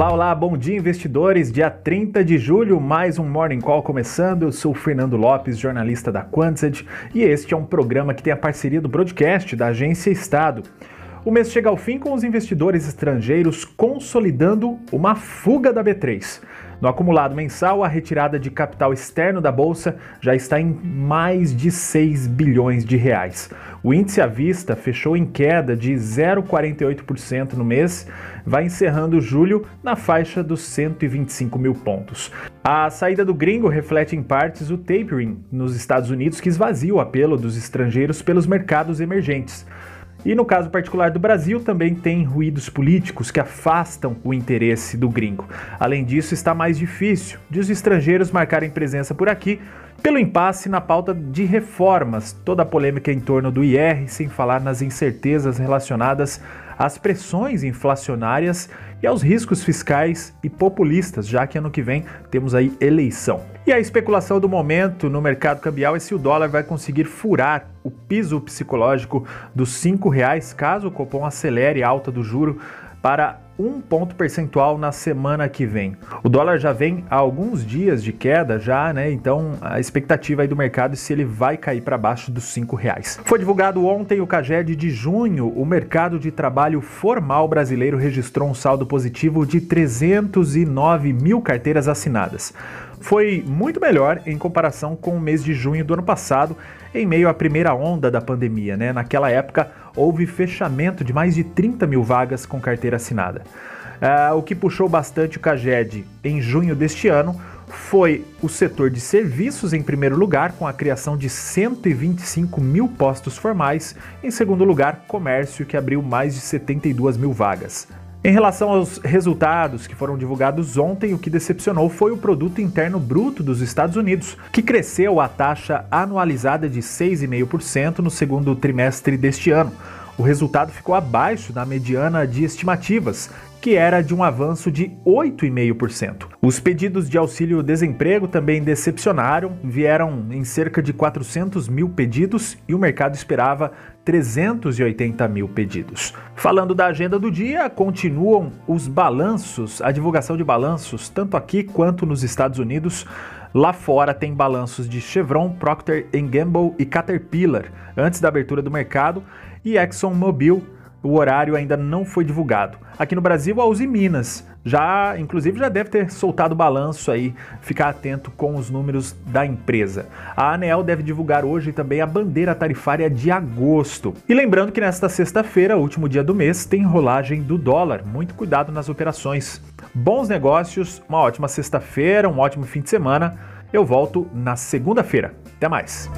Olá, olá, bom dia investidores. Dia 30 de julho, mais um Morning Call começando. Eu sou o Fernando Lopes, jornalista da Quantsed, e este é um programa que tem a parceria do broadcast da Agência Estado. O mês chega ao fim com os investidores estrangeiros consolidando uma fuga da B3. No acumulado mensal, a retirada de capital externo da bolsa já está em mais de 6 bilhões de reais. O índice à vista fechou em queda de 0,48% no mês, vai encerrando julho na faixa dos 125 mil pontos. A saída do gringo reflete em partes o tapering nos Estados Unidos, que esvazia o apelo dos estrangeiros pelos mercados emergentes. E no caso particular do Brasil, também tem ruídos políticos que afastam o interesse do gringo. Além disso, está mais difícil de os estrangeiros marcarem presença por aqui pelo impasse na pauta de reformas, toda a polêmica em torno do IR, sem falar nas incertezas relacionadas às pressões inflacionárias e aos riscos fiscais e populistas, já que ano que vem temos aí eleição. E a especulação do momento no mercado cambial é se o dólar vai conseguir furar o piso psicológico dos R$ reais caso o Copom acelere a alta do juro para um ponto percentual na semana que vem. O dólar já vem há alguns dias de queda já, né? Então a expectativa aí do mercado é se ele vai cair para baixo dos cinco reais. Foi divulgado ontem o CAGED de junho. O mercado de trabalho formal brasileiro registrou um saldo positivo de 309 mil carteiras assinadas foi muito melhor em comparação com o mês de junho do ano passado, em meio à primeira onda da pandemia. Né? Naquela época, houve fechamento de mais de 30 mil vagas com carteira assinada. Uh, o que puxou bastante o CAGED em junho deste ano foi o setor de serviços em primeiro lugar, com a criação de 125 mil postos formais. Em segundo lugar, comércio, que abriu mais de 72 mil vagas. Em relação aos resultados que foram divulgados ontem, o que decepcionou foi o produto interno bruto dos Estados Unidos, que cresceu a taxa anualizada de 6,5% no segundo trimestre deste ano. O resultado ficou abaixo da mediana de estimativas, que era de um avanço de 8,5%. Os pedidos de auxílio-desemprego também decepcionaram, vieram em cerca de 400 mil pedidos e o mercado esperava 380 mil pedidos. Falando da agenda do dia, continuam os balanços, a divulgação de balanços, tanto aqui quanto nos Estados Unidos. Lá fora tem balanços de Chevron, Procter Gamble e Caterpillar antes da abertura do mercado e ExxonMobil o horário ainda não foi divulgado. Aqui no Brasil, a Uzi Minas já, inclusive, já deve ter soltado o balanço aí, ficar atento com os números da empresa. A ANEL deve divulgar hoje também a bandeira tarifária de agosto. E lembrando que nesta sexta-feira, último dia do mês, tem rolagem do dólar. Muito cuidado nas operações. Bons negócios, uma ótima sexta-feira, um ótimo fim de semana. Eu volto na segunda-feira. Até mais.